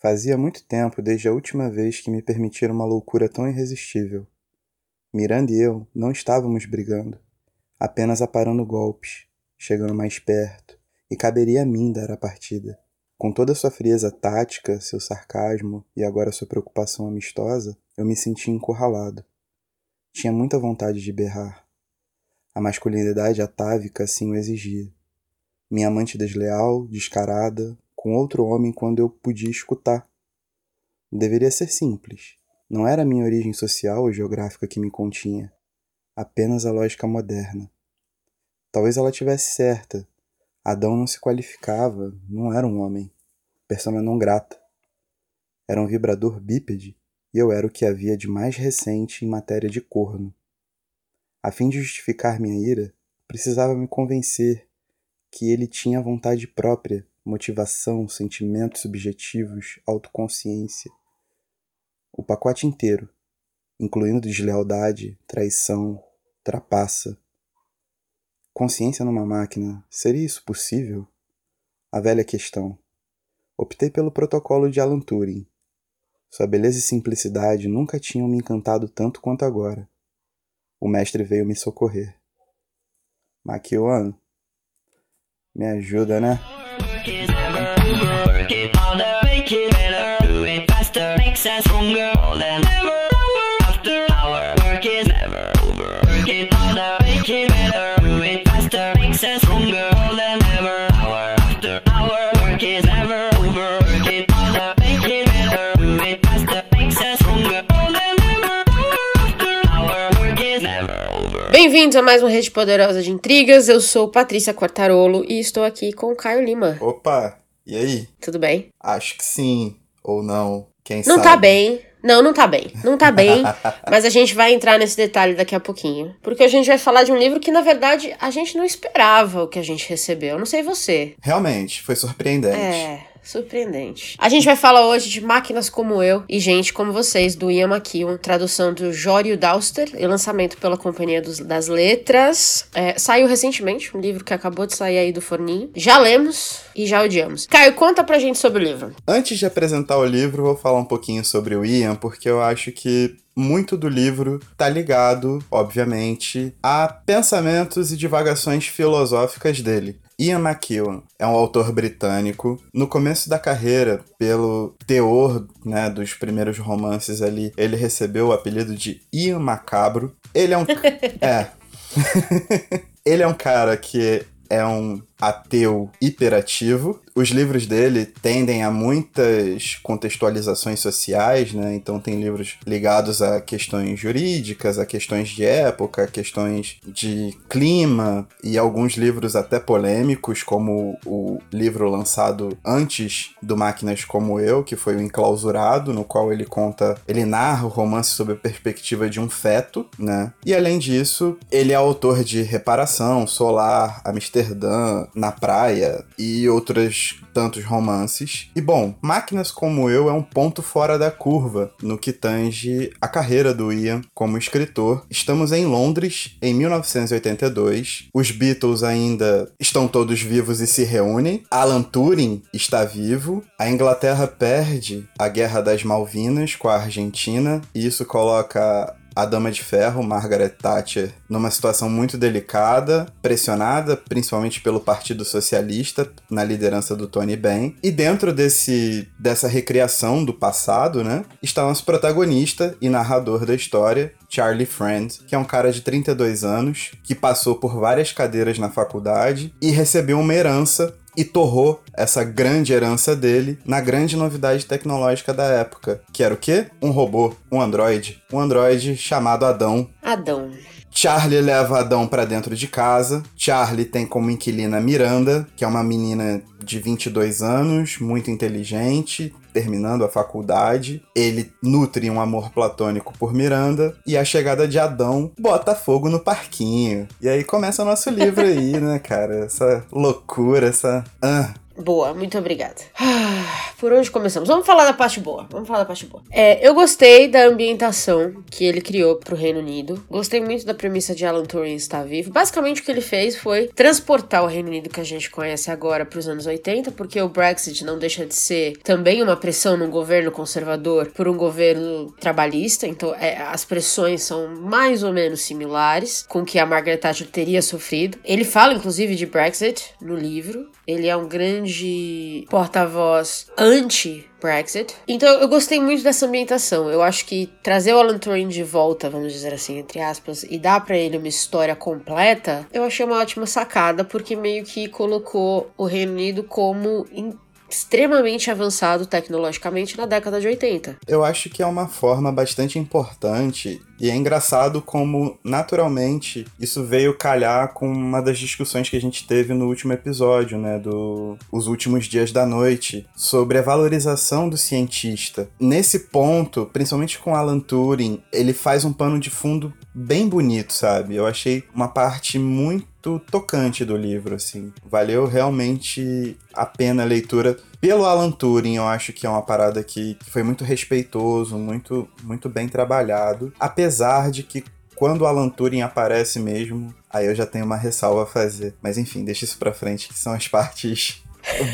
Fazia muito tempo desde a última vez que me permitiram uma loucura tão irresistível. Miranda e eu não estávamos brigando, apenas aparando golpes, chegando mais perto, e caberia a mim dar a partida. Com toda sua frieza tática, seu sarcasmo e agora sua preocupação amistosa, eu me senti encurralado. Tinha muita vontade de berrar. A masculinidade atávica assim o exigia. Minha amante desleal, descarada, com outro homem quando eu podia escutar. Deveria ser simples. Não era a minha origem social ou geográfica que me continha, apenas a lógica moderna. Talvez ela tivesse certa, Adão não se qualificava, não era um homem. Persona não grata. Era um vibrador bípede e eu era o que havia de mais recente em matéria de corno. A fim de justificar minha ira, precisava me convencer que ele tinha vontade própria, motivação, sentimentos subjetivos, autoconsciência. O pacote inteiro, incluindo deslealdade, traição, trapaça, Consciência numa máquina, seria isso possível? A velha questão. Optei pelo protocolo de Alan Turing. Sua beleza e simplicidade nunca tinham me encantado tanto quanto agora. O mestre veio me socorrer. Maquion, me ajuda, né? Bem-vindos a mais uma Rede Poderosa de Intrigas. Eu sou Patrícia Quartarolo e estou aqui com o Caio Lima. Opa, e aí? Tudo bem? Acho que sim, ou não, quem não sabe. tá bem. Não, não tá bem. Não tá bem. mas a gente vai entrar nesse detalhe daqui a pouquinho. Porque a gente vai falar de um livro que, na verdade, a gente não esperava o que a gente recebeu. Eu não sei você. Realmente, foi surpreendente. É. Surpreendente. A gente vai falar hoje de Máquinas Como Eu e Gente Como Vocês, do Ian McEwan, tradução do Jório Dauster e lançamento pela Companhia dos, das Letras. É, saiu recentemente, um livro que acabou de sair aí do forninho. Já lemos e já odiamos. Caio, conta pra gente sobre o livro. Antes de apresentar o livro, vou falar um pouquinho sobre o Ian, porque eu acho que muito do livro tá ligado, obviamente, a pensamentos e divagações filosóficas dele. Ian McEwan é um autor britânico. No começo da carreira, pelo teor né, dos primeiros romances ali, ele recebeu o apelido de Ian Macabro. Ele é um. é. ele é um cara que é um ateu hiperativo. Os livros dele tendem a muitas contextualizações sociais, né? Então tem livros ligados a questões jurídicas, a questões de época, a questões de clima e alguns livros até polêmicos, como o livro lançado antes do Máquinas como Eu, que foi o Enclausurado, no qual ele conta, ele narra o romance sob a perspectiva de um feto, né? E além disso, ele é autor de Reparação, Solar, Amsterdã, na praia e outros tantos romances. E bom, Máquinas como Eu é um ponto fora da curva no que tange a carreira do Ian como escritor. Estamos em Londres em 1982. Os Beatles ainda estão todos vivos e se reúnem. Alan Turing está vivo. A Inglaterra perde a Guerra das Malvinas com a Argentina e isso coloca a Dama de Ferro, Margaret Thatcher, numa situação muito delicada, pressionada principalmente pelo Partido Socialista, na liderança do Tony Benn. E dentro desse, dessa recriação do passado, né, está nosso protagonista e narrador da história, Charlie Friend, que é um cara de 32 anos, que passou por várias cadeiras na faculdade e recebeu uma herança e torrou essa grande herança dele na grande novidade tecnológica da época, que era o quê? Um robô, um androide, um androide chamado Adão. Adão. Charlie leva Adão para dentro de casa. Charlie tem como inquilina Miranda, que é uma menina de 22 anos, muito inteligente, terminando a faculdade. Ele nutre um amor platônico por Miranda e a chegada de Adão bota fogo no parquinho. E aí começa o nosso livro aí, né, cara? Essa loucura, essa. Ah, Boa, muito obrigada. Por onde começamos? Vamos falar da parte boa. Vamos falar da parte boa. É, eu gostei da ambientação que ele criou pro Reino Unido. Gostei muito da premissa de Alan Turing estar vivo. Basicamente, o que ele fez foi transportar o Reino Unido que a gente conhece agora para os anos 80, porque o Brexit não deixa de ser também uma pressão num governo conservador por um governo trabalhista. Então, é, as pressões são mais ou menos similares com que a Margaret Thatcher teria sofrido. Ele fala, inclusive, de Brexit no livro. Ele é um grande porta-voz anti-Brexit. Então eu gostei muito dessa ambientação. Eu acho que trazer o Alan Turing de volta, vamos dizer assim, entre aspas, e dar para ele uma história completa, eu achei uma ótima sacada, porque meio que colocou o Reino Unido como extremamente avançado tecnologicamente na década de 80. Eu acho que é uma forma bastante importante e é engraçado como, naturalmente, isso veio calhar com uma das discussões que a gente teve no último episódio, né, do Os Últimos Dias da Noite, sobre a valorização do cientista. Nesse ponto, principalmente com Alan Turing, ele faz um pano de fundo bem bonito, sabe? Eu achei uma parte muito tocante do livro, assim. Valeu realmente a pena a leitura. Pelo Alan Turing, eu acho que é uma parada que foi muito respeitoso, muito, muito bem trabalhado. Apesar de que quando o Alan Turing aparece mesmo, aí eu já tenho uma ressalva a fazer. Mas enfim, deixa isso pra frente, que são as partes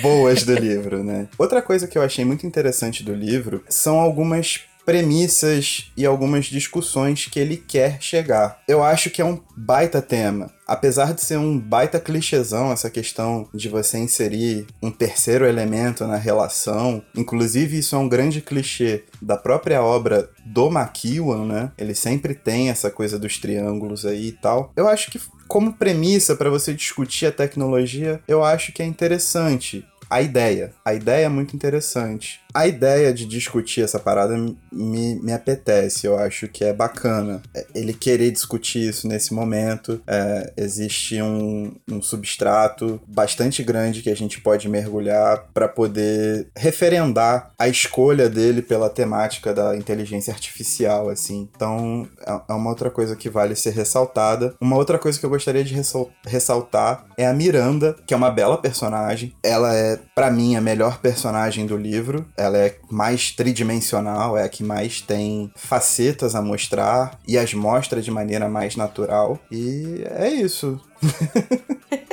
boas do livro, né? Outra coisa que eu achei muito interessante do livro são algumas premissas e algumas discussões que ele quer chegar. Eu acho que é um baita tema. Apesar de ser um baita clichêzão essa questão de você inserir um terceiro elemento na relação, inclusive isso é um grande clichê da própria obra do McEwan, né? Ele sempre tem essa coisa dos triângulos aí e tal. Eu acho que como premissa para você discutir a tecnologia, eu acho que é interessante a ideia. A ideia é muito interessante a ideia de discutir essa parada me, me apetece, eu acho que é bacana. É, ele querer discutir isso nesse momento, é, existe um, um substrato bastante grande que a gente pode mergulhar para poder referendar a escolha dele pela temática da inteligência artificial, assim. Então, é, é uma outra coisa que vale ser ressaltada. Uma outra coisa que eu gostaria de ressaltar é a Miranda, que é uma bela personagem. Ela é, para mim, a melhor personagem do livro ela é mais tridimensional, é a que mais tem facetas a mostrar e as mostra de maneira mais natural. E é isso.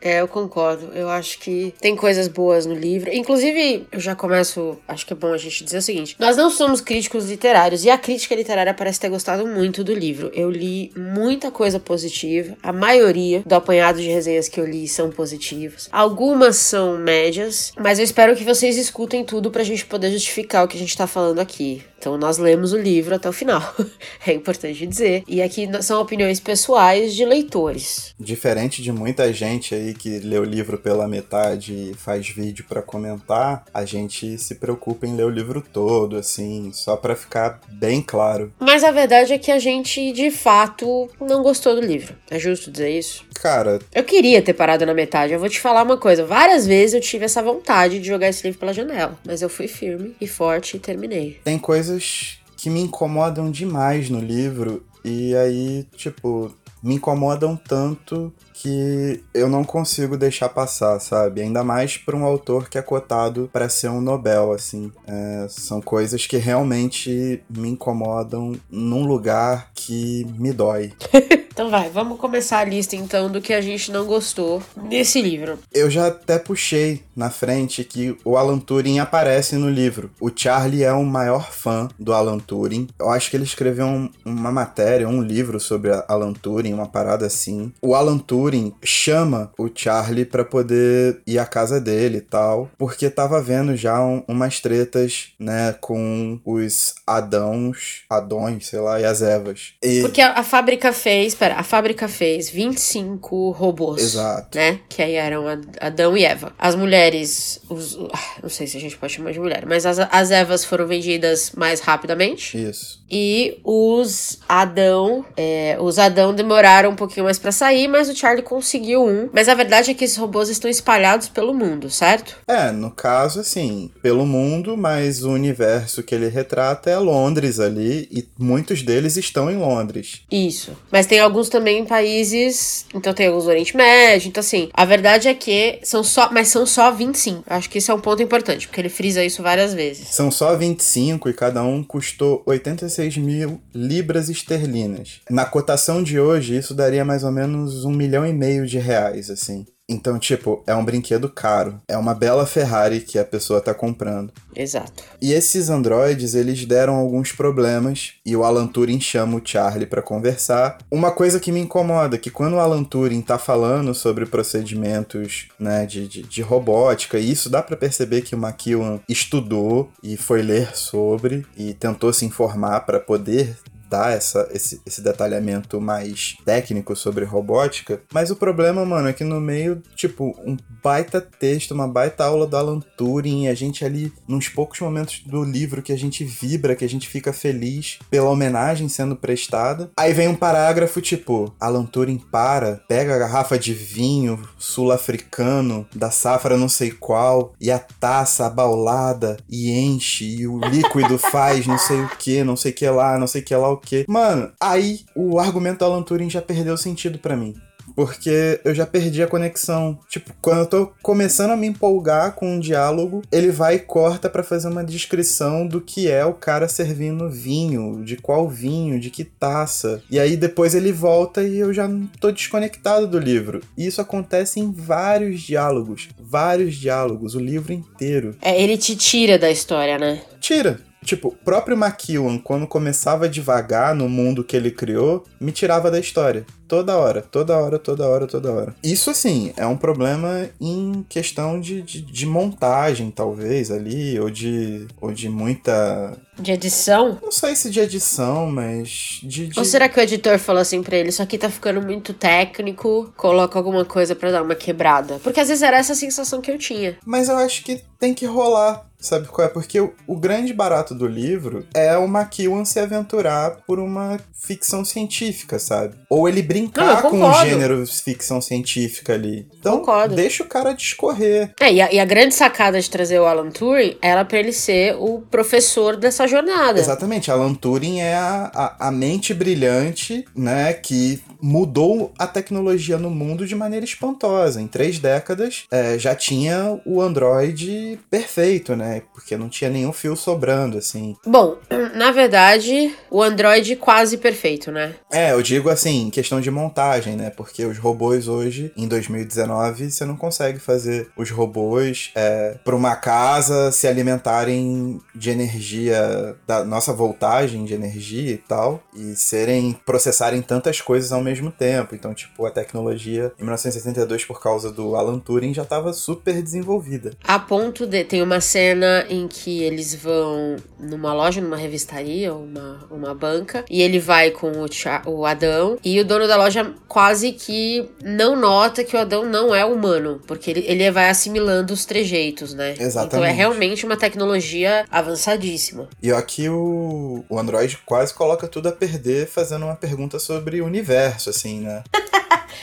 É, eu concordo. Eu acho que tem coisas boas no livro. Inclusive, eu já começo. Acho que é bom a gente dizer o seguinte: nós não somos críticos literários e a crítica literária parece ter gostado muito do livro. Eu li muita coisa positiva. A maioria do apanhado de resenhas que eu li são positivas. Algumas são médias, mas eu espero que vocês escutem tudo pra gente poder justificar o que a gente tá falando aqui. Então nós lemos o livro até o final. é importante dizer. E aqui são opiniões pessoais de leitores. Diferente de muita gente aí que lê o livro pela metade e faz vídeo para comentar, a gente se preocupa em ler o livro todo, assim, só para ficar bem claro. Mas a verdade é que a gente, de fato, não gostou do livro. É justo dizer isso? Cara. Eu queria ter parado na metade. Eu vou te falar uma coisa. Várias vezes eu tive essa vontade de jogar esse livro pela janela. Mas eu fui firme e forte e terminei. Tem coisa coisas que me incomodam demais no livro. E aí, tipo, me incomodam tanto que eu não consigo deixar passar, sabe? Ainda mais para um autor que é cotado para ser um Nobel, assim. É, são coisas que realmente me incomodam num lugar que me dói. então vai, vamos começar a lista então do que a gente não gostou nesse livro. Eu já até puxei na frente que o Alan Turing aparece no livro. O Charlie é o maior fã do Alan Turing. Eu acho que ele escreveu um, uma matéria, um livro sobre Alan Turing, uma parada assim. O Alan Turing Turing chama o Charlie para poder ir à casa dele e tal, porque tava vendo já um, umas tretas, né, com os Adãos, Adões, sei lá, e as Evas. E... Porque a, a, fábrica fez, pera, a fábrica fez 25 robôs. Exato. Né, que aí eram Adão e Eva. As mulheres, os, ah, não sei se a gente pode chamar de mulher, mas as, as Evas foram vendidas mais rapidamente. Isso. E os Adão, é, os Adão demoraram um pouquinho mais para sair, mas o Charlie Charlie conseguiu um, mas a verdade é que esses robôs estão espalhados pelo mundo, certo? É, no caso, assim, pelo mundo, mas o universo que ele retrata é Londres ali, e muitos deles estão em Londres. Isso. Mas tem alguns também em países. Então tem alguns do Oriente Médio. Então, assim, a verdade é que são só. Mas são só 25. Acho que esse é um ponto importante, porque ele frisa isso várias vezes. São só 25 e cada um custou 86 mil libras esterlinas. Na cotação de hoje, isso daria mais ou menos um milhão e meio de reais, assim. Então, tipo, é um brinquedo caro. É uma bela Ferrari que a pessoa tá comprando. Exato. E esses androides, eles deram alguns problemas e o Alan Turing chama o Charlie para conversar. Uma coisa que me incomoda, que quando o Alan Turing tá falando sobre procedimentos, né, de, de, de robótica, e isso dá para perceber que o McEwan estudou e foi ler sobre e tentou se informar para poder dar essa, esse, esse detalhamento mais técnico sobre robótica. Mas o problema, mano, é que no meio, tipo, um baita texto, uma baita aula do Alan Turing, a gente ali, nos poucos momentos do livro que a gente vibra, que a gente fica feliz pela homenagem sendo prestada. Aí vem um parágrafo tipo: Alan Turing para, pega a garrafa de vinho sul-africano da safra não sei qual e a taça abaulada e enche e o líquido faz não sei o que, não sei que lá, não sei que lá o que. Mano, aí o argumento do Alan Turing já perdeu sentido para mim porque eu já perdi a conexão. Tipo, quando eu tô começando a me empolgar com um diálogo, ele vai e corta para fazer uma descrição do que é o cara servindo vinho, de qual vinho, de que taça. E aí depois ele volta e eu já tô desconectado do livro. E isso acontece em vários diálogos, vários diálogos, o livro inteiro. É, ele te tira da história, né? Tira. Tipo, o próprio McEwan, quando começava devagar no mundo que ele criou, me tirava da história. Toda hora, toda hora, toda hora, toda hora. Isso, assim, é um problema em questão de, de, de montagem, talvez, ali, ou de, ou de muita de edição? Não sei se de edição, mas de, de... Ou será que o editor falou assim pra ele, isso aqui tá ficando muito técnico, coloca alguma coisa para dar uma quebrada? Porque às vezes era essa a sensação que eu tinha. Mas eu acho que tem que rolar. Sabe qual é? Porque o, o grande barato do livro é o McEwan se aventurar por uma ficção científica, sabe? Ou ele brincar Não, com o gênero ficção científica ali. Então, concordo. deixa o cara discorrer. É, e a, e a grande sacada de trazer o Alan Turing era para ele ser o professor dessa jornada. Exatamente. Alan Turing é a, a, a mente brilhante, né, que mudou a tecnologia no mundo de maneira espantosa. Em três décadas é, já tinha o Android perfeito, né? Porque não tinha nenhum fio sobrando, assim. Bom, na verdade, o Android quase perfeito, né? É, eu digo assim, questão de montagem, né? Porque os robôs hoje, em 2019, você não consegue fazer os robôs é, para uma casa se alimentarem de energia, da nossa voltagem de energia e tal, e serem processarem tantas coisas ao mesmo tempo. Então, tipo, a tecnologia em 1962, por causa do Alan Turing, já estava super desenvolvida. A ponto de. Tem uma cena em que eles vão numa loja, numa revistaria, uma, uma banca, e ele vai com o, o Adão, e o dono da loja quase que não nota que o Adão não é humano, porque ele, ele vai assimilando os trejeitos, né? Exatamente. Então é realmente uma tecnologia avançadíssima. E aqui o, o Android quase coloca tudo a perder fazendo uma pergunta sobre o universo, assim, né?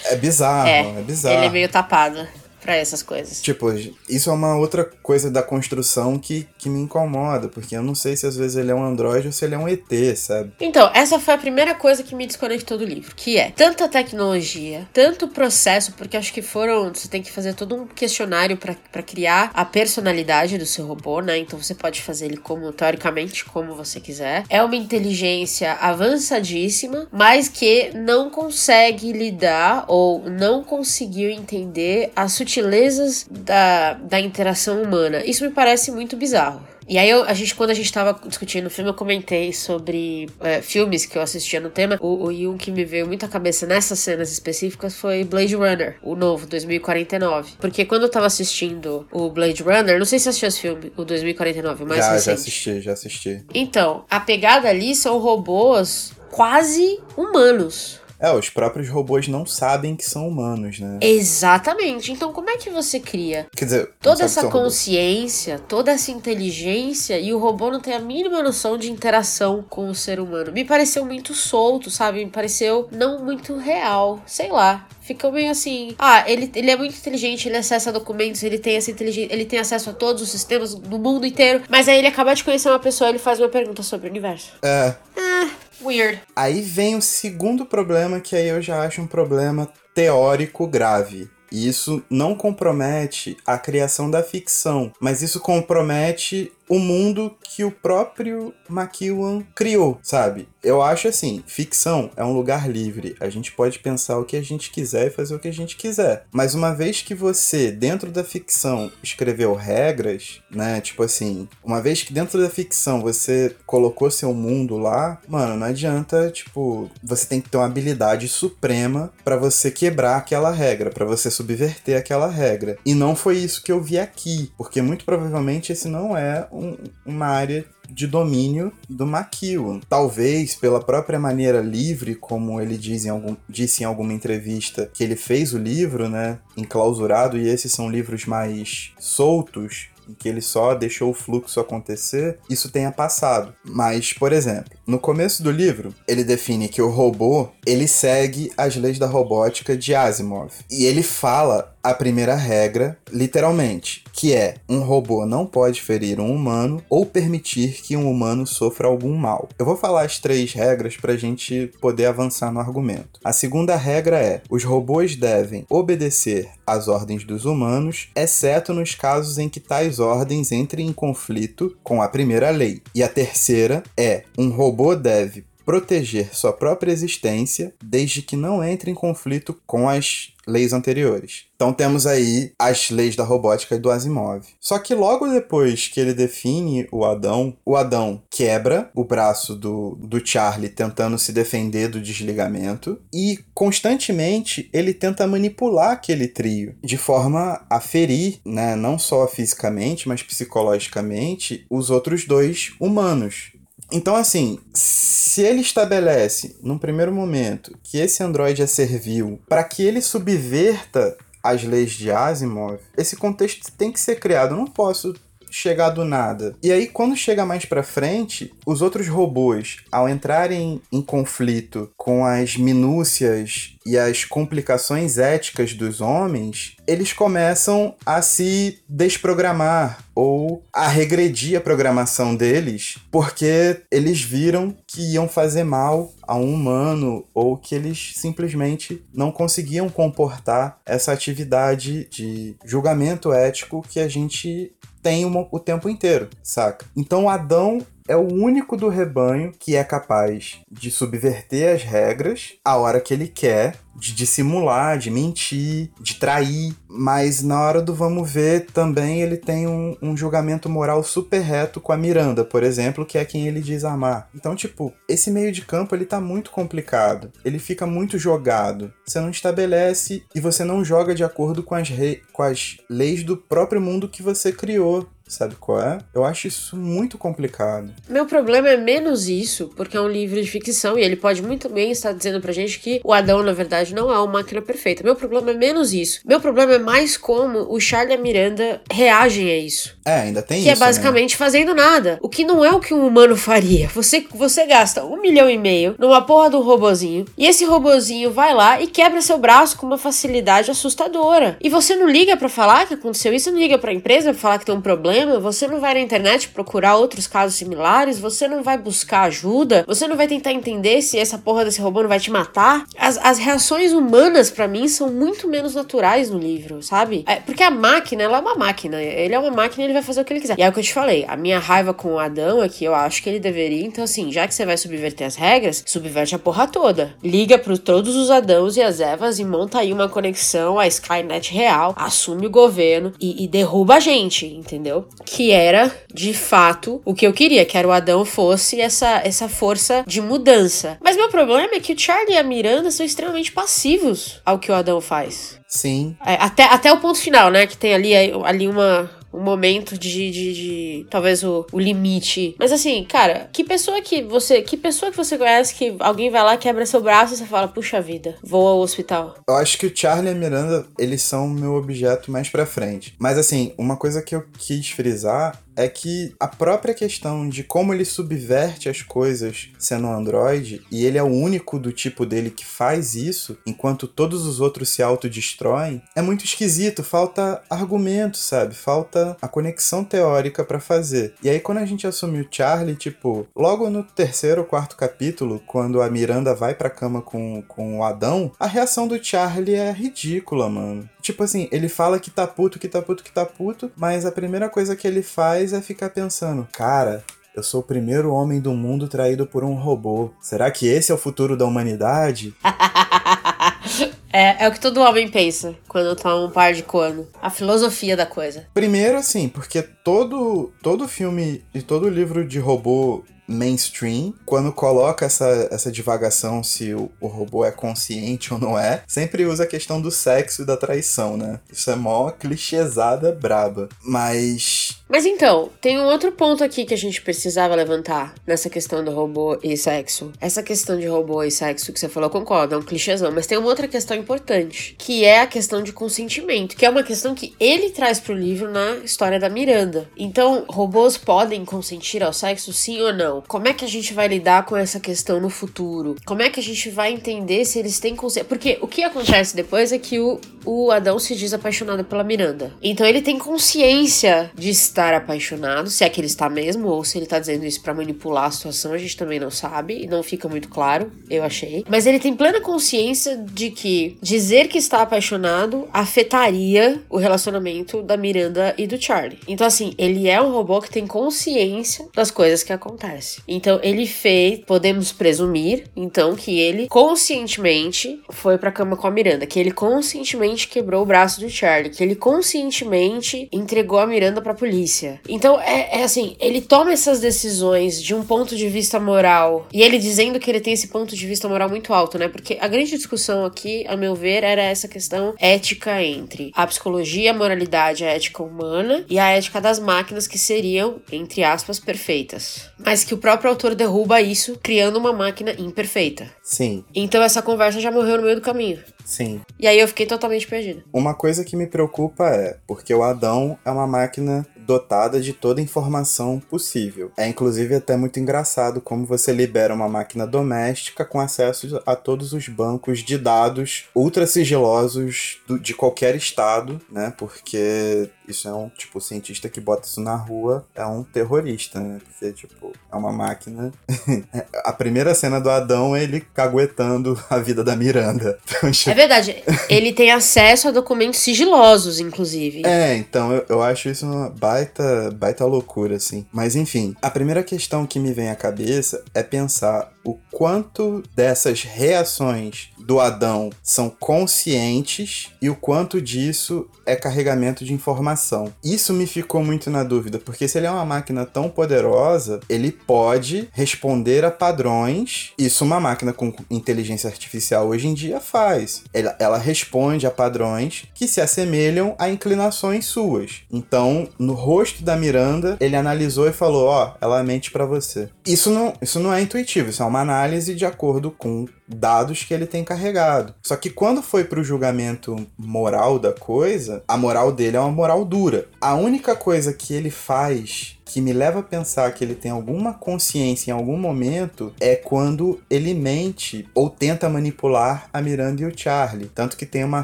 é bizarro, é, é bizarro. Ele é meio tapado para essas coisas. Tipo, isso é uma outra coisa da construção que, que me incomoda, porque eu não sei se às vezes ele é um androide ou se ele é um ET, sabe? Então, essa foi a primeira coisa que me desconectou do livro, que é tanta tecnologia, tanto processo, porque acho que foram. Você tem que fazer todo um questionário para criar a personalidade do seu robô, né? Então você pode fazer ele como, teoricamente, como você quiser. É uma inteligência avançadíssima, mas que não consegue lidar ou não conseguiu entender a sutileza sutilezas da, da interação humana. Isso me parece muito bizarro. E aí, eu, a gente, quando a gente tava discutindo o filme, eu comentei sobre é, filmes que eu assistia no tema. O, o, e um que me veio muito à cabeça nessas cenas específicas foi Blade Runner, o novo, 2049. Porque quando eu tava assistindo o Blade Runner, não sei se você assistiu esse filme, o 2049, o mais já, recente. Já assisti, já assisti. Então, a pegada ali são robôs quase humanos. É, os próprios robôs não sabem que são humanos, né? Exatamente. Então, como é que você cria Quer dizer, toda essa consciência, toda essa inteligência e o robô não tem a mínima noção de interação com o ser humano? Me pareceu muito solto, sabe? Me pareceu não muito real. Sei lá. Ficou meio assim. Ah, ele, ele é muito inteligente, ele acessa documentos, ele tem essa inteligência, ele tem acesso a todos os sistemas do mundo inteiro. Mas aí ele acaba de conhecer uma pessoa e ele faz uma pergunta sobre o universo. É. Ah, Weird. Aí vem o segundo problema, que aí eu já acho um problema teórico grave. E isso não compromete a criação da ficção, mas isso compromete o mundo que o próprio McEwan criou, sabe? Eu acho assim, ficção é um lugar livre. A gente pode pensar o que a gente quiser e fazer o que a gente quiser. Mas uma vez que você, dentro da ficção, escreveu regras, né? Tipo assim, uma vez que dentro da ficção você colocou seu mundo lá, mano, não adianta, tipo, você tem que ter uma habilidade suprema para você quebrar aquela regra, para você subverter aquela regra. E não foi isso que eu vi aqui, porque muito provavelmente esse não é um, uma área de domínio do McEwan. Talvez pela própria maneira livre, como ele diz em algum, disse em alguma entrevista, que ele fez o livro, né, enclausurado, e esses são livros mais soltos, em que ele só deixou o fluxo acontecer, isso tenha passado. Mas, por exemplo, no começo do livro, ele define que o robô, ele segue as leis da robótica de Asimov. E ele fala a primeira regra, literalmente, que é: um robô não pode ferir um humano ou permitir que um humano sofra algum mal. Eu vou falar as três regras para a gente poder avançar no argumento. A segunda regra é: os robôs devem obedecer às ordens dos humanos, exceto nos casos em que tais ordens entrem em conflito com a primeira lei. E a terceira é: um robô deve proteger sua própria existência desde que não entre em conflito com as leis anteriores. Então temos aí as leis da robótica do Asimov. Só que logo depois que ele define o Adão, o Adão quebra o braço do, do Charlie tentando se defender do desligamento e constantemente ele tenta manipular aquele trio de forma a ferir, né, não só fisicamente, mas psicologicamente, os outros dois humanos. Então, assim, se ele estabelece, num primeiro momento, que esse androide é servil para que ele subverta as leis de Asimov, esse contexto tem que ser criado. Eu não posso chegar do nada. E aí, quando chega mais pra frente, os outros robôs, ao entrarem em conflito com as minúcias e as complicações éticas dos homens, eles começam a se desprogramar ou a regredir a programação deles, porque eles viram que iam fazer mal a um humano ou que eles simplesmente não conseguiam comportar essa atividade de julgamento ético que a gente tem uma, o tempo inteiro, saca? Então Adão é o único do rebanho que é capaz de subverter as regras a hora que ele quer, de dissimular, de mentir, de trair, mas na hora do vamos ver também ele tem um, um, julgamento moral super reto com a Miranda, por exemplo, que é quem ele diz amar. Então, tipo, esse meio de campo ele tá muito complicado, ele fica muito jogado. Você não estabelece e você não joga de acordo com as, com as leis do próprio mundo que você criou. Sabe qual é? Eu acho isso muito complicado. Meu problema é menos isso, porque é um livro de ficção e ele pode muito bem estar dizendo pra gente que o Adão, na verdade, não é uma máquina perfeita. Meu problema é menos isso. Meu problema é mais como o Charlie e a Miranda reagem a isso. É, ainda tem que isso. Que é basicamente né? fazendo nada. O que não é o que um humano faria. Você, você gasta um milhão e meio numa porra do robozinho e esse robozinho vai lá e quebra seu braço com uma facilidade assustadora. E você não liga para falar que aconteceu isso, não liga pra empresa pra falar que tem um problema problema, você não vai na internet procurar outros casos similares, você não vai buscar ajuda, você não vai tentar entender se essa porra desse robô não vai te matar. As, as reações humanas, para mim, são muito menos naturais no livro, sabe? É, porque a máquina, ela é uma máquina. Ele é uma máquina ele vai fazer o que ele quiser. E é o que eu te falei. A minha raiva com o Adão é que eu acho que ele deveria, então, assim, já que você vai subverter as regras, subverte a porra toda. Liga para todos os Adãos e as Evas e monta aí uma conexão à Skynet real, assume o governo e, e derruba a gente, entendeu? Que era, de fato, o que eu queria, que era o Adão fosse essa, essa força de mudança. Mas meu problema é que o Charlie e a Miranda são extremamente passivos ao que o Adão faz. Sim. É, até, até o ponto final, né? Que tem ali, ali uma, um momento de, de, de talvez o, o, limite. Mas assim, cara, que pessoa que você, que pessoa que você conhece que alguém vai lá, quebra seu braço e você fala, puxa vida, vou ao hospital. Eu acho que o Charlie e a Miranda, eles são meu objeto mais pra frente. Mas assim, uma coisa que eu quis frisar é que a própria questão de como ele subverte as coisas sendo um androide, e ele é o único do tipo dele que faz isso, enquanto todos os outros se autodestroem, é muito esquisito. Falta argumento, sabe? Falta a conexão teórica para fazer. E aí, quando a gente assume o Charlie, tipo, logo no terceiro ou quarto capítulo, quando a Miranda vai pra cama com, com o Adão, a reação do Charlie é ridícula, mano. Tipo assim, ele fala que tá puto, que tá puto, que tá puto, mas a primeira coisa que ele faz é ficar pensando, cara, eu sou o primeiro homem do mundo traído por um robô. Será que esse é o futuro da humanidade? É, é o que todo homem pensa quando toma um par de cono. A filosofia da coisa. Primeiro, assim, porque todo, todo filme e todo livro de robô mainstream, quando coloca essa, essa divagação se o, o, robô é consciente ou não é, sempre usa a questão do sexo e da traição, né? Isso é mó clichêsada braba. Mas. Mas então, tem um outro ponto aqui que a gente precisava levantar nessa questão do robô e sexo. Essa questão de robô e sexo que você falou, concordo, é um clichêzão, mas tem uma outra questão importante, que é a questão de consentimento, que é uma questão que ele traz pro livro na história da Miranda. Então, robôs podem consentir ao sexo, sim ou não? como é que a gente vai lidar com essa questão no futuro? Como é que a gente vai entender se eles têm consciência? Porque o que acontece depois é que o, o Adão se diz apaixonado pela Miranda. Então ele tem consciência de estar apaixonado, se é que ele está mesmo, ou se ele está dizendo isso para manipular a situação, a gente também não sabe, e não fica muito claro, eu achei. Mas ele tem plena consciência de que dizer que está apaixonado afetaria o relacionamento da Miranda e do Charlie. Então, assim, ele é um robô que tem consciência das coisas que acontecem acontece. Então ele fez, podemos presumir, então, que ele conscientemente foi pra cama com a Miranda, que ele conscientemente quebrou o braço do Charlie, que ele conscientemente entregou a Miranda pra polícia. Então é, é assim, ele toma essas decisões de um ponto de vista moral, e ele dizendo que ele tem esse ponto de vista moral muito alto, né? Porque a grande discussão aqui, a meu ver, era essa questão ética entre a psicologia, a moralidade, a ética humana e a ética das máquinas que seriam, entre aspas, perfeitas. Mas que o próprio autor derruba isso, criando uma máquina imperfeita. Sim. Então essa conversa já morreu no meio do caminho. Sim. E aí eu fiquei totalmente perdida. Uma coisa que me preocupa é, porque o Adão é uma máquina dotada de toda a informação possível. É inclusive até muito engraçado como você libera uma máquina doméstica com acesso a todos os bancos de dados ultra sigilosos do, de qualquer estado, né? Porque isso é um, tipo, cientista que bota isso na rua é um terrorista, né? Porque, tipo, é uma máquina. a primeira cena do Adão é ele caguetando a vida da Miranda. Então, tipo... É verdade. Ele tem acesso a documentos sigilosos, inclusive. É, então eu, eu acho isso uma baita, baita loucura, assim. Mas enfim, a primeira questão que me vem à cabeça é pensar o quanto dessas reações do Adão são conscientes e o quanto disso é carregamento de informação. Isso me ficou muito na dúvida, porque se ele é uma máquina tão poderosa, ele pode responder a padrões. Isso uma máquina com inteligência artificial hoje em dia faz. Ela, ela responde a padrões que se assemelham a inclinações suas. Então, no rosto da Miranda, ele analisou e falou: "Ó, oh, ela mente para você". Isso não, isso não é intuitivo, isso é uma análise de acordo com dados que ele tem carregado. Só que quando foi para o julgamento moral da coisa, a moral dele é uma moral dura. A única coisa que ele faz que me leva a pensar que ele tem alguma consciência em algum momento é quando ele mente ou tenta manipular a Miranda e o Charlie. Tanto que tem uma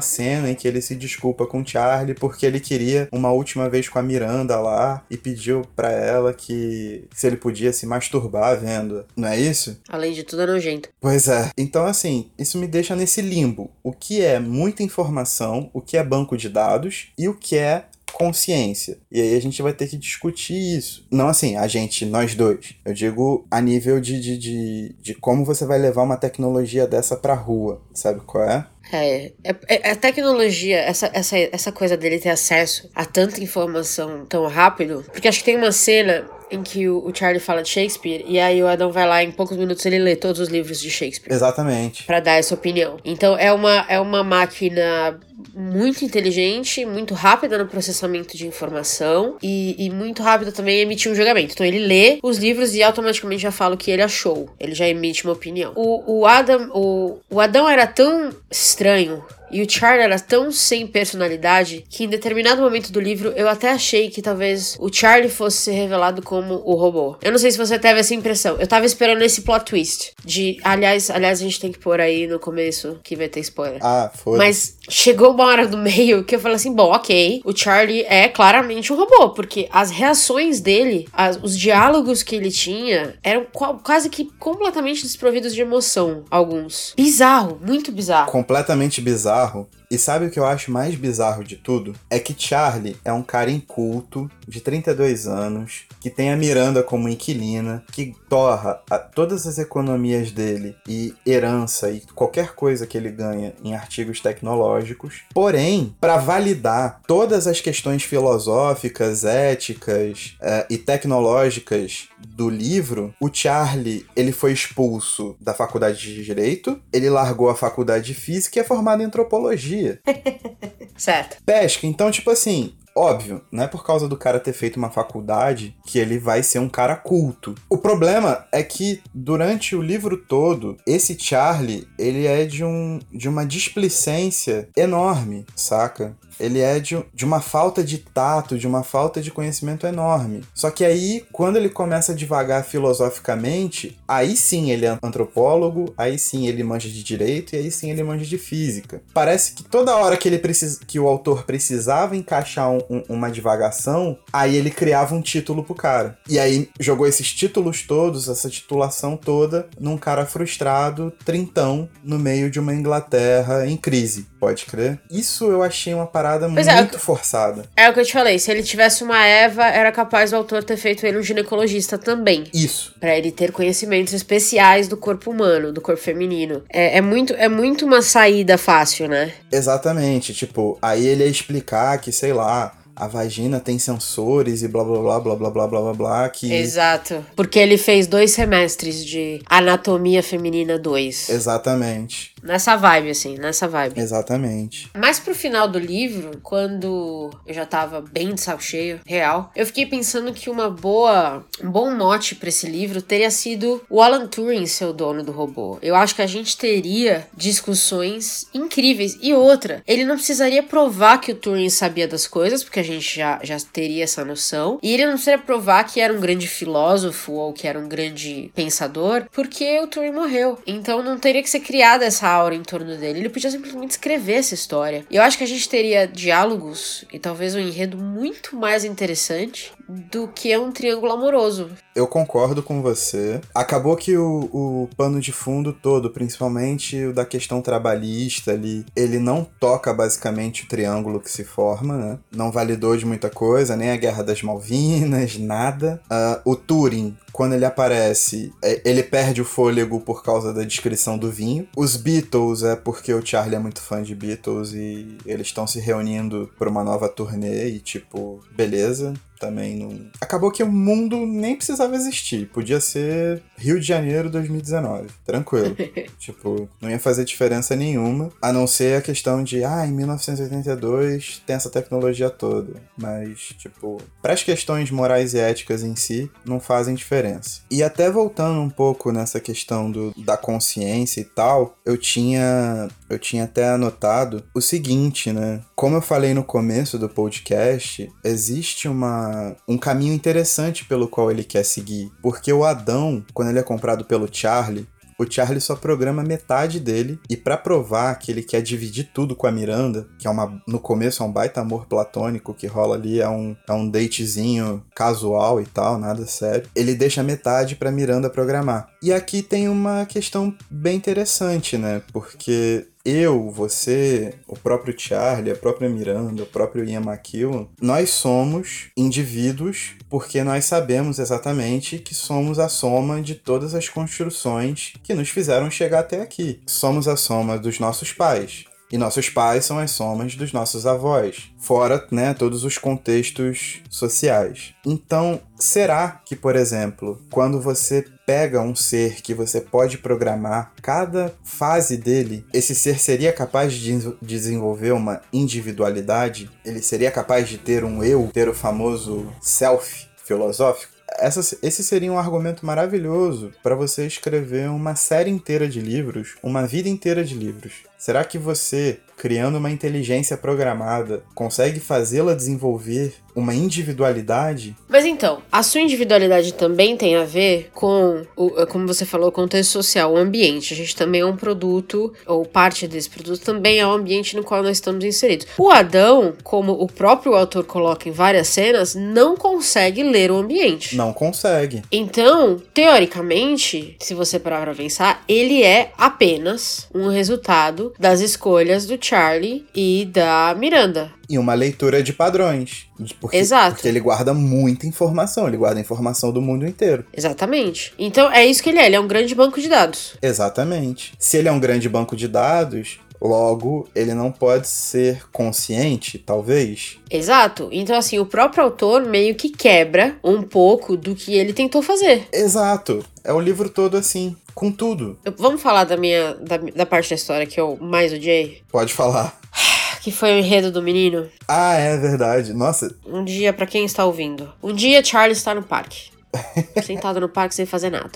cena em que ele se desculpa com o Charlie porque ele queria uma última vez com a Miranda lá e pediu para ela que se ele podia se masturbar vendo. Não é isso? Além de tudo, é nojento. Pois é. Então, assim, isso me deixa nesse limbo. O que é muita informação, o que é banco de dados e o que é consciência. E aí a gente vai ter que discutir isso. Não assim, a gente, nós dois. Eu digo a nível de, de, de, de como você vai levar uma tecnologia dessa pra rua. Sabe qual é? É, é, é, a tecnologia, essa, essa, essa coisa dele ter acesso a tanta informação tão rápido. Porque acho que tem uma cena em que o, o Charlie fala de Shakespeare e aí o Adam vai lá em poucos minutos ele lê todos os livros de Shakespeare. Exatamente. Para dar essa opinião. Então é uma, é uma máquina muito inteligente, muito rápida no processamento de informação e, e muito rápida também em emitir um julgamento. Então ele lê os livros e automaticamente já fala o que ele achou. Ele já emite uma opinião. O, o Adam, o, o Adão era tão estranho E o Charlie era tão sem personalidade que em determinado momento do livro eu até achei que talvez o Charlie fosse ser revelado como o robô. Eu não sei se você teve essa impressão. Eu tava esperando esse plot twist. De. Aliás, aliás, a gente tem que pôr aí no começo que vai ter spoiler. Ah, foi. Mas chegou uma hora do meio que eu falei assim: bom, ok, o Charlie é claramente um robô, porque as reações dele, as, os diálogos que ele tinha eram quase que completamente desprovidos de emoção, alguns. Bizarro, muito bizarro. Completamente bizarro carro. E sabe o que eu acho mais bizarro de tudo? É que Charlie é um cara inculto, de 32 anos, que tem a Miranda como inquilina, que torra todas as economias dele e herança e qualquer coisa que ele ganha em artigos tecnológicos. Porém, para validar todas as questões filosóficas, éticas uh, e tecnológicas do livro, o Charlie ele foi expulso da faculdade de direito, ele largou a faculdade de física e é formado em antropologia. certo. Pesca, então tipo assim, Óbvio, não é por causa do cara ter feito uma faculdade que ele vai ser um cara culto. O problema é que durante o livro todo, esse Charlie, ele é de, um, de uma displicência enorme, saca? ele é de, de uma falta de tato, de uma falta de conhecimento enorme. Só que aí, quando ele começa a devagar filosoficamente, aí sim ele é antropólogo, aí sim ele manja de direito e aí sim ele manja de física. Parece que toda hora que ele precisa, que o autor precisava encaixar um, um, uma divagação, aí ele criava um título pro cara. E aí jogou esses títulos todos, essa titulação toda, num cara frustrado, trintão, no meio de uma Inglaterra em crise. Pode crer? Isso eu achei uma parada pois é, muito é, forçada. É o que eu te falei. Se ele tivesse uma Eva, era capaz o autor ter feito ele um ginecologista também. Isso. para ele ter conhecimentos especiais do corpo humano, do corpo feminino. É, é, muito, é muito uma saída fácil, né? Exatamente. Tipo, aí ele ia explicar que, sei lá, a vagina tem sensores e blá blá blá blá blá blá blá blá blá que Exato. Porque ele fez dois semestres de Anatomia Feminina 2. Exatamente. Nessa vibe, assim, nessa vibe. Exatamente. Mais pro final do livro, quando eu já tava bem de saco cheio, real, eu fiquei pensando que uma boa, um bom mote para esse livro teria sido o Alan Turing ser o dono do robô. Eu acho que a gente teria discussões incríveis. E outra, ele não precisaria provar que o Turing sabia das coisas, porque a gente já, já teria essa noção. E ele não precisaria provar que era um grande filósofo ou que era um grande pensador, porque o Turing morreu. Então não teria que ser criada essa aura em torno dele. Ele podia simplesmente escrever essa história. Eu acho que a gente teria diálogos e talvez um enredo muito mais interessante do que um triângulo amoroso. Eu concordo com você. Acabou que o, o pano de fundo todo, principalmente o da questão trabalhista ali, ele não toca basicamente o triângulo que se forma, né? Não validou de muita coisa, nem a Guerra das Malvinas, nada. Uh, o Turing quando ele aparece, é, ele perde o fôlego por causa da descrição do vinho. Os Beatles é porque o Charlie é muito fã de Beatles e eles estão se reunindo para uma nova turnê e tipo, beleza também não. Acabou que o mundo nem precisava existir. Podia ser Rio de Janeiro 2019. Tranquilo. tipo, não ia fazer diferença nenhuma. A não ser a questão de, ah, em 1982 tem essa tecnologia toda. Mas, tipo, para as questões morais e éticas em si, não fazem diferença. E até voltando um pouco nessa questão do, da consciência e tal, eu tinha. Eu tinha até anotado o seguinte, né? Como eu falei no começo do podcast, existe uma um caminho interessante pelo qual ele quer seguir. Porque o Adão, quando ele é comprado pelo Charlie, o Charlie só programa metade dele e para provar que ele quer dividir tudo com a Miranda, que é uma no começo é um baita amor platônico que rola ali, é um, é um datezinho casual e tal, nada sério. Ele deixa metade para Miranda programar. E aqui tem uma questão bem interessante, né? Porque eu, você, o próprio Charlie, a própria Miranda, o próprio Ian McEwan, nós somos indivíduos porque nós sabemos exatamente que somos a soma de todas as construções que nos fizeram chegar até aqui. Somos a soma dos nossos pais, e nossos pais são as somas dos nossos avós, fora, né, todos os contextos sociais. Então, será que, por exemplo, quando você pega um ser que você pode programar cada fase dele, esse ser seria capaz de desenvolver uma individualidade? Ele seria capaz de ter um eu, ter o famoso self filosófico? essa, esse seria um argumento maravilhoso para você escrever uma série inteira de livros, uma vida inteira de livros. Será que você, criando uma inteligência programada, consegue fazê-la desenvolver uma individualidade? Mas então, a sua individualidade também tem a ver com, o, como você falou, o contexto social, o ambiente. A gente também é um produto, ou parte desse produto também é o ambiente no qual nós estamos inseridos. O Adão, como o próprio autor coloca em várias cenas, não consegue ler o ambiente. Não consegue. Então, teoricamente, se você parar pra pensar, ele é apenas um resultado das escolhas do Charlie e da Miranda. E uma leitura de padrões. Porque, Exato. Porque ele guarda muita informação, ele guarda informação do mundo inteiro. Exatamente. Então é isso que ele é, ele é um grande banco de dados. Exatamente. Se ele é um grande banco de dados, Logo, ele não pode ser consciente, talvez. Exato. Então, assim, o próprio autor meio que quebra um pouco do que ele tentou fazer. Exato. É o livro todo assim, com tudo. Eu- vamos falar da minha. Da, da parte da história que eu mais odiei? Pode falar. Que foi o enredo do menino. Ah, é verdade. Nossa, Um dia, pra quem está ouvindo. Um dia, Charlie está no parque. Sentado no parque sem fazer nada.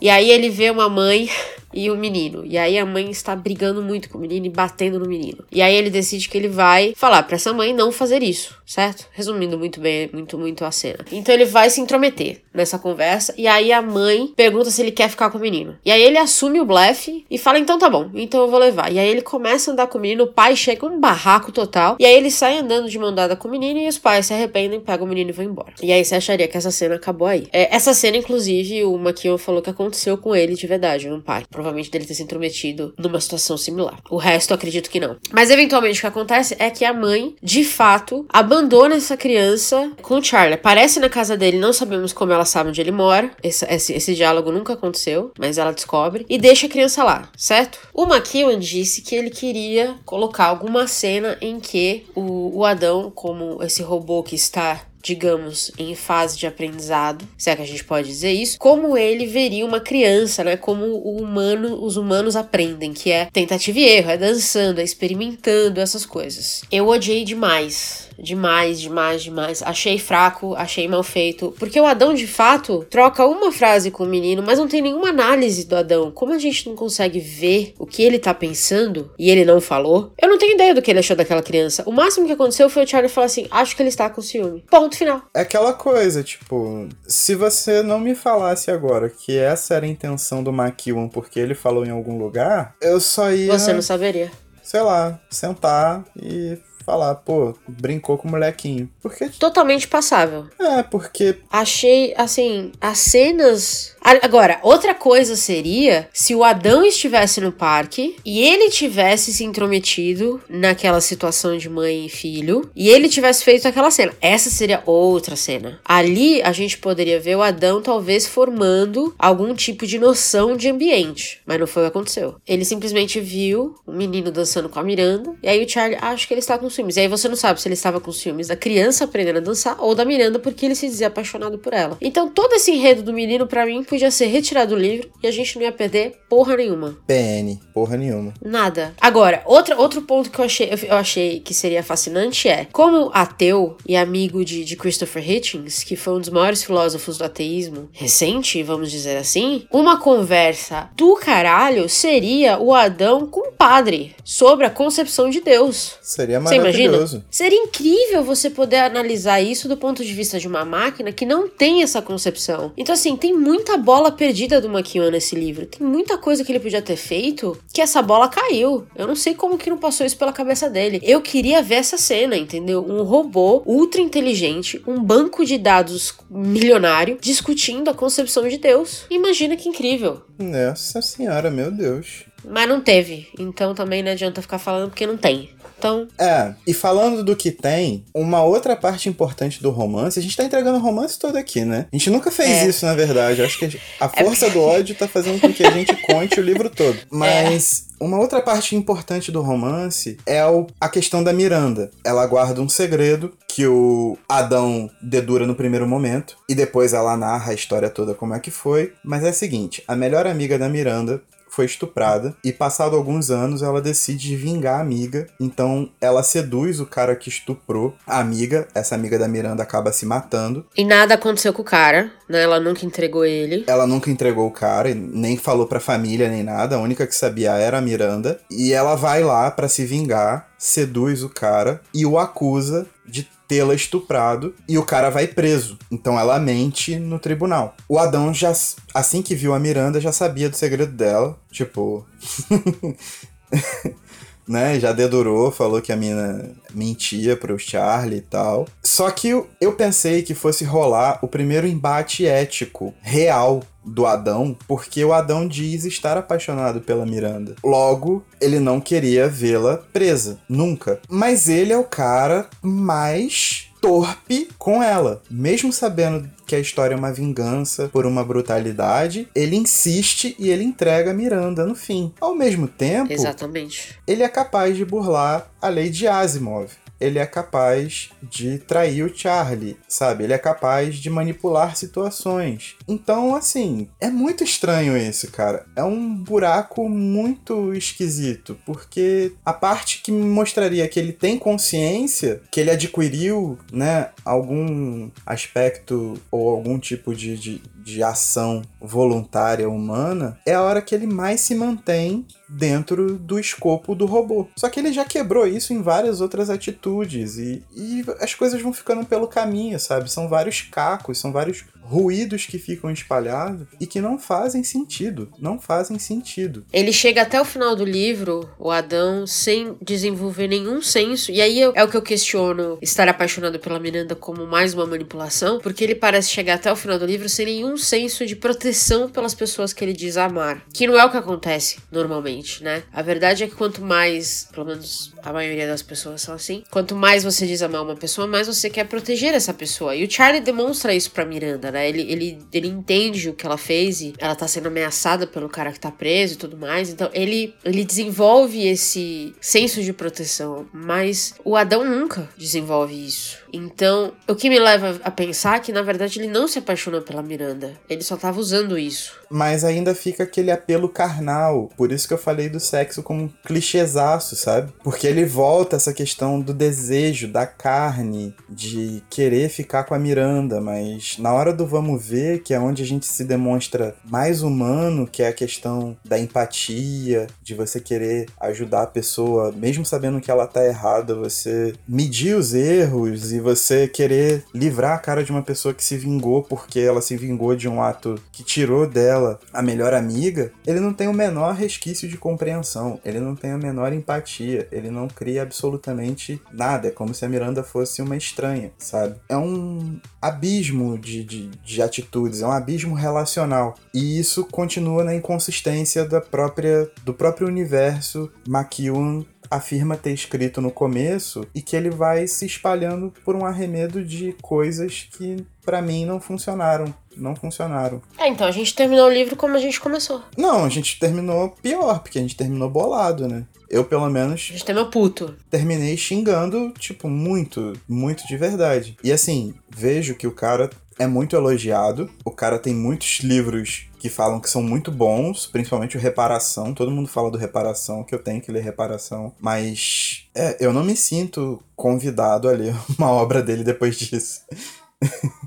E aí ele vê uma mãe e o menino. E aí a mãe está brigando muito com o menino e batendo no menino. E aí ele decide que ele vai falar pra essa mãe não fazer isso, certo? Resumindo muito bem, muito, muito a cena. Então ele vai se intrometer nessa conversa. E aí a mãe pergunta se ele quer ficar com o menino. E aí ele assume o blefe e fala: então tá bom, então eu vou levar. E aí ele começa a andar com o menino, o pai chega um barraco total. E aí ele sai andando de mão dada com o menino e os pais se arrependem, pegam o menino e vão embora. E aí você acharia que essa cena acabou aí. É, essa cena, inclusive, o Maquion falou que aconteceu com ele de verdade, no pai. Provavelmente dele ter se intrometido numa situação similar. O resto acredito que não. Mas eventualmente o que acontece é que a mãe, de fato, abandona essa criança com o Charlie. Aparece na casa dele, não sabemos como ela sabe onde ele mora. Esse, esse, esse diálogo nunca aconteceu, mas ela descobre. E deixa a criança lá, certo? O McEwan disse que ele queria colocar alguma cena em que o, o Adão, como esse robô que está digamos, em fase de aprendizado, se é que a gente pode dizer isso, como ele veria uma criança, né? Como o humano, os humanos aprendem, que é tentativa e erro, é dançando, é experimentando essas coisas. Eu odiei demais. Demais, demais, demais. Achei fraco, achei mal feito. Porque o Adão, de fato, troca uma frase com o menino, mas não tem nenhuma análise do Adão. Como a gente não consegue ver o que ele tá pensando e ele não falou, eu não tenho ideia do que ele achou daquela criança. O máximo que aconteceu foi o Charlie falar assim: acho que ele está com ciúme. Ponto final. é aquela coisa, tipo, se você não me falasse agora que essa era a intenção do McEwan porque ele falou em algum lugar, eu só ia, Você não saberia. sei lá, sentar e falar, pô, brincou com o molequinho. Porque, Totalmente passável. é, porque Achei, assim, as cenas. Agora, outra coisa seria se o Adão estivesse no parque e ele tivesse se intrometido naquela situação de mãe e filho e ele tivesse feito aquela cena. Essa seria outra cena. Ali a gente poderia ver o Adão talvez formando algum tipo de noção de ambiente, mas não foi o que aconteceu. Ele simplesmente viu o menino dançando com a Miranda e aí o Charlie acha que ele está com ciúmes. E aí você não sabe se ele estava com ciúmes da criança aprendendo a dançar ou da Miranda porque ele se dizia apaixonado por ela. Então todo esse enredo do menino pra mim podia ser retirado do livro e a gente não ia perder porra nenhuma. PN, porra nenhuma. Nada. Agora, outra, outro ponto que eu achei, eu achei que seria fascinante é como ateu e amigo de, de Christopher Hitchens, que foi um dos maiores filósofos do ateísmo recente, vamos dizer assim, uma conversa do caralho seria o Adão com o padre sobre a concepção de Deus. Seria maravilhoso. Seria incrível você poder analisar isso do ponto de vista de uma máquina que não tem essa concepção. Então, assim, tem muita bola perdida do Maquion nesse livro. Tem muita coisa que ele podia ter feito que essa bola caiu. Eu não sei como que não passou isso pela cabeça dele. Eu queria ver essa cena, entendeu? Um robô ultra inteligente, um banco de dados milionário discutindo a concepção de Deus. Imagina que incrível. Nossa senhora, meu Deus. Mas não teve. Então também não adianta ficar falando porque não tem. Então, É, e falando do que tem, uma outra parte importante do romance, a gente tá entregando o romance todo aqui, né? A gente nunca fez É. isso, na verdade. Acho que a força do ódio tá fazendo com que a gente conte o livro todo. Mas uma outra parte importante do romance é a questão da Miranda. Ela guarda um segredo que o Adão dedura no primeiro momento e depois ela narra a história toda como é que foi. Mas é o seguinte, a melhor amiga da Miranda foi estuprada e passado alguns anos ela decide vingar a amiga. Então ela seduz o cara que estuprou a amiga. Essa amiga da Miranda acaba se matando. E nada aconteceu com o cara, né? Ela nunca entregou ele. Ela nunca entregou o cara, nem falou pra família nem nada. A única que sabia era a Miranda. E ela vai lá para se vingar, seduz o cara e o acusa de tê-la estuprado e o cara vai preso. Então ela mente no tribunal. O Adão já assim que viu a Miranda já sabia do segredo dela, tipo né, já dedurou, falou que a mina mentia pro Charlie e tal. Só que eu pensei que fosse rolar o primeiro embate ético real do Adão, porque o Adão diz estar apaixonado pela Miranda. Logo, ele não queria vê-la presa, nunca. Mas ele é o cara mais torpe com ela. Mesmo sabendo que a história é uma vingança por uma brutalidade, ele insiste e ele entrega a Miranda no fim. Ao mesmo tempo, Exatamente. ele é capaz de burlar a lei de Asimov ele é capaz de trair o Charlie, sabe? Ele é capaz de manipular situações. Então, assim, é muito estranho isso, cara. É um buraco muito esquisito, porque a parte que me mostraria que ele tem consciência, que ele adquiriu, né, algum aspecto ou algum tipo de, de, de ação voluntária humana, é a hora que ele mais se mantém dentro do escopo do robô. Só que ele já quebrou isso em várias outras atitudes e, e as coisas vão ficando pelo caminho, sabe? São vários cacos, são vários ruídos que ficam espalhados e que não fazem sentido. Não fazem sentido. Ele chega até o final do livro, o Adão, sem desenvolver nenhum senso. E aí é o que eu questiono estar apaixonado pela Miranda como mais uma manipulação, porque ele parece chegar até o final do livro sem nenhum senso de proteção pelas pessoas que ele diz amar. Que não é o que acontece normalmente, né? A verdade é que quanto mais, pelo menos a maioria das pessoas são assim, quanto mais você diz amar uma pessoa, mais você quer proteger essa pessoa. E o Charlie demonstra isso pra Miranda, né? Ele, ele, ele entende o que ela fez e ela tá sendo ameaçada pelo cara que tá preso e tudo mais. Então ele, ele desenvolve esse senso de proteção, mas o Adão nunca desenvolve isso. Então, o que me leva a pensar é que na verdade ele não se apaixonou pela Miranda. Ele só tava usando isso. Mas ainda fica aquele apelo carnal. Por isso que eu falei do sexo como um clichêzaço, sabe? Porque ele volta essa questão do desejo, da carne, de querer ficar com a Miranda, mas na hora do vamos ver, que é onde a gente se demonstra mais humano, que é a questão da empatia, de você querer ajudar a pessoa, mesmo sabendo que ela tá errada, você medir os erros e você querer livrar a cara de uma pessoa que se vingou porque ela se vingou de um ato que tirou dela a melhor amiga, ele não tem o menor resquício de compreensão, ele não tem a menor empatia, ele não cria absolutamente nada, é como se a Miranda fosse uma estranha, sabe? É um abismo de, de, de atitudes, é um abismo relacional. E isso continua na inconsistência da própria, do próprio universo McEwan afirma ter escrito no começo e que ele vai se espalhando por um arremedo de coisas que para mim não funcionaram. Não funcionaram. É, então a gente terminou o livro como a gente começou. Não, a gente terminou pior, porque a gente terminou bolado, né? Eu, pelo menos. A gente terminou puto. Terminei xingando, tipo, muito, muito de verdade. E assim, vejo que o cara é muito elogiado. O cara tem muitos livros que falam que são muito bons, principalmente o Reparação. Todo mundo fala do Reparação, que eu tenho que ler Reparação. Mas é, eu não me sinto convidado a ler uma obra dele depois disso.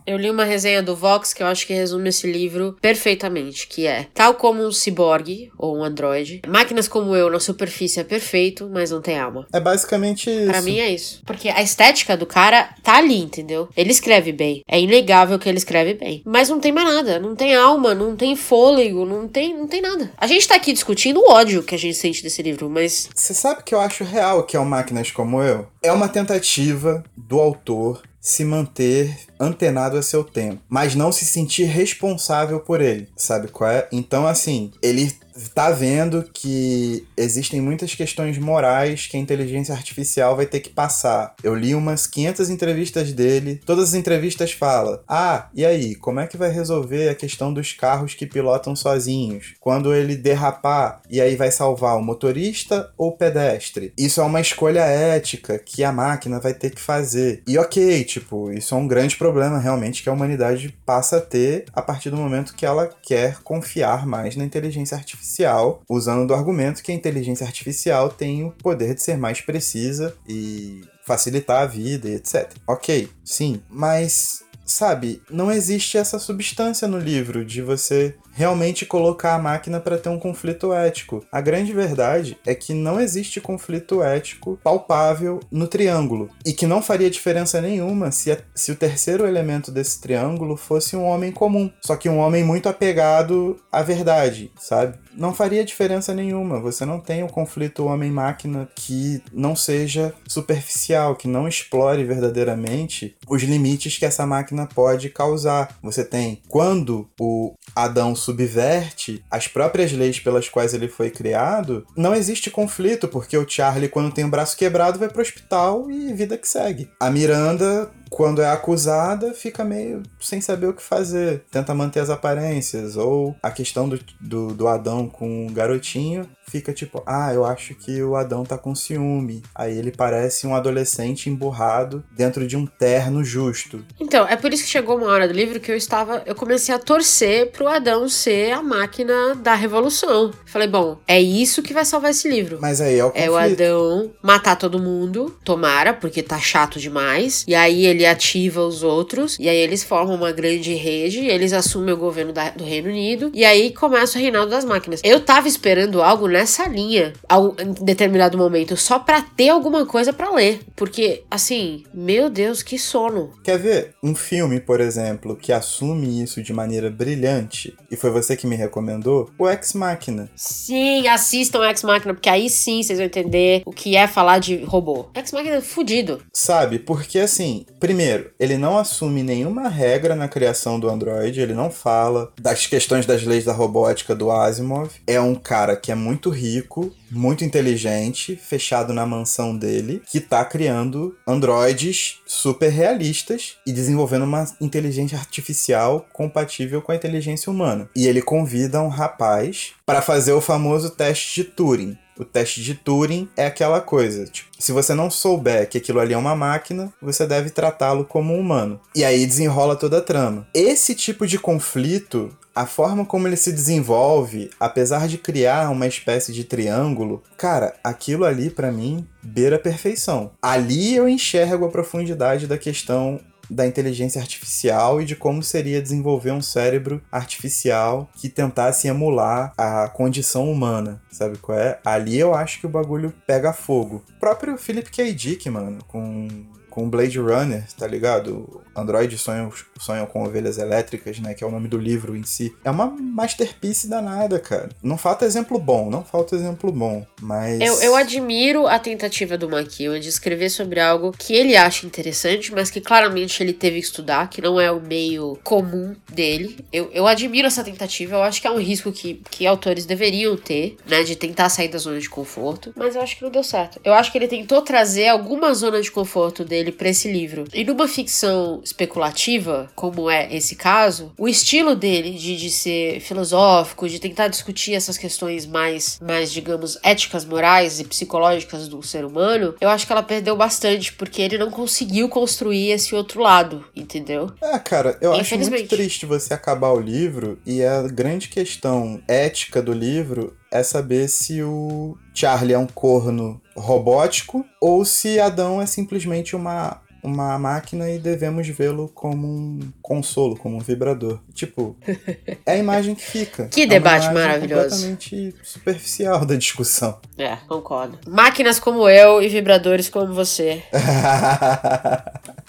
Eu li uma resenha do Vox que eu acho que resume esse livro perfeitamente, que é tal como um ciborgue ou um androide, máquinas como eu na superfície é perfeito, mas não tem alma. É basicamente isso. Pra mim é isso. Porque a estética do cara tá ali, entendeu? Ele escreve bem. É inegável que ele escreve bem. Mas não tem mais nada. Não tem alma, não tem fôlego, não tem, não tem nada. A gente tá aqui discutindo o ódio que a gente sente desse livro, mas. Você sabe que eu acho real que é o Máquinas Como Eu? É uma tentativa do autor se manter antenado a seu tempo, mas não se sentir responsável por ele, sabe qual é? Então, assim, ele tá vendo que existem muitas questões morais que a inteligência artificial vai ter que passar. Eu li umas 500 entrevistas dele, todas as entrevistas falam: "Ah, e aí, como é que vai resolver a questão dos carros que pilotam sozinhos? Quando ele derrapar, e aí vai salvar o motorista ou o pedestre?". Isso é uma escolha ética que a máquina vai ter que fazer. E OK, tipo, isso é um grande problema realmente que a humanidade passa a ter a partir do momento que ela quer confiar mais na inteligência artificial artificial, usando do argumento que a inteligência artificial tem o poder de ser mais precisa e facilitar a vida e etc. Ok, sim, mas sabe, não existe essa substância no livro de você realmente colocar a máquina para ter um conflito ético. A grande verdade é que não existe conflito ético palpável no triângulo e que não faria diferença nenhuma se, a, se o terceiro elemento desse triângulo fosse um homem comum, só que um homem muito apegado à verdade, sabe? Não faria diferença nenhuma. Você não tem o um conflito homem-máquina que não seja superficial, que não explore verdadeiramente os limites que essa máquina pode causar. Você tem quando o Adão subverte as próprias leis pelas quais ele foi criado, não existe conflito, porque o Charlie, quando tem o braço quebrado, vai pro hospital e vida que segue. A Miranda quando é acusada, fica meio sem saber o que fazer. Tenta manter as aparências. Ou a questão do, do, do Adão com o garotinho fica tipo, ah, eu acho que o Adão tá com ciúme. Aí ele parece um adolescente emburrado dentro de um terno justo. Então, é por isso que chegou uma hora do livro que eu estava. Eu comecei a torcer pro Adão ser a máquina da revolução. Falei, bom, é isso que vai salvar esse livro. Mas aí é o conflito. É o Adão matar todo mundo, tomara, porque tá chato demais. E aí ele ativa os outros. E aí eles formam uma grande rede. Eles assumem o governo da, do Reino Unido. E aí começa o reinado das máquinas. Eu tava esperando algo nessa linha em determinado momento, só para ter alguma coisa para ler. Porque, assim, meu Deus, que sono. Quer ver um filme, por exemplo, que assume isso de maneira brilhante? E foi você que me recomendou? O Ex Machina. Sim, assistam Ex Machina, porque aí sim vocês vão entender o que é falar de robô. Ex Machina é fudido. Sabe, porque assim, primeiro, ele não assume nenhuma regra na criação do Android, ele não fala das questões das leis da robótica do Asimov. É um cara que é muito rico, muito inteligente, fechado na mansão dele, que tá criando androides super realistas e desenvolvendo uma inteligência artificial compatível com a inteligência humana. E ele convida um rapaz para fazer o famoso teste de Turing. O teste de Turing é aquela coisa, tipo, se você não souber que aquilo ali é uma máquina, você deve tratá-lo como um humano. E aí desenrola toda a trama. Esse tipo de conflito a forma como ele se desenvolve, apesar de criar uma espécie de triângulo, cara, aquilo ali para mim beira a perfeição. Ali eu enxergo a profundidade da questão da inteligência artificial e de como seria desenvolver um cérebro artificial que tentasse emular a condição humana, sabe qual é? Ali eu acho que o bagulho pega fogo. O próprio Philip K. Dick, mano, com com Blade Runner, tá ligado? Android sonham, sonham com ovelhas elétricas, né? Que é o nome do livro em si. É uma masterpiece danada, cara. Não falta exemplo bom, não falta exemplo bom, mas... Eu, eu admiro a tentativa do McKeown de escrever sobre algo que ele acha interessante, mas que claramente ele teve que estudar, que não é o meio comum dele. Eu, eu admiro essa tentativa, eu acho que é um risco que, que autores deveriam ter, né? De tentar sair da zona de conforto, mas eu acho que não deu certo. Eu acho que ele tentou trazer alguma zona de conforto dele dele para esse livro. E numa ficção especulativa, como é esse caso, o estilo dele de, de ser filosófico, de tentar discutir essas questões mais, mais, digamos, éticas, morais e psicológicas do ser humano, eu acho que ela perdeu bastante, porque ele não conseguiu construir esse outro lado, entendeu? É, cara, eu acho muito triste você acabar o livro e a grande questão ética do livro é saber se o Charlie é um corno robótico ou se Adão é simplesmente uma uma máquina e devemos vê-lo como um consolo, como um vibrador. Tipo, é a imagem que fica. Que é debate maravilhoso. completamente superficial da discussão. É, concordo. Máquinas como eu e vibradores como você.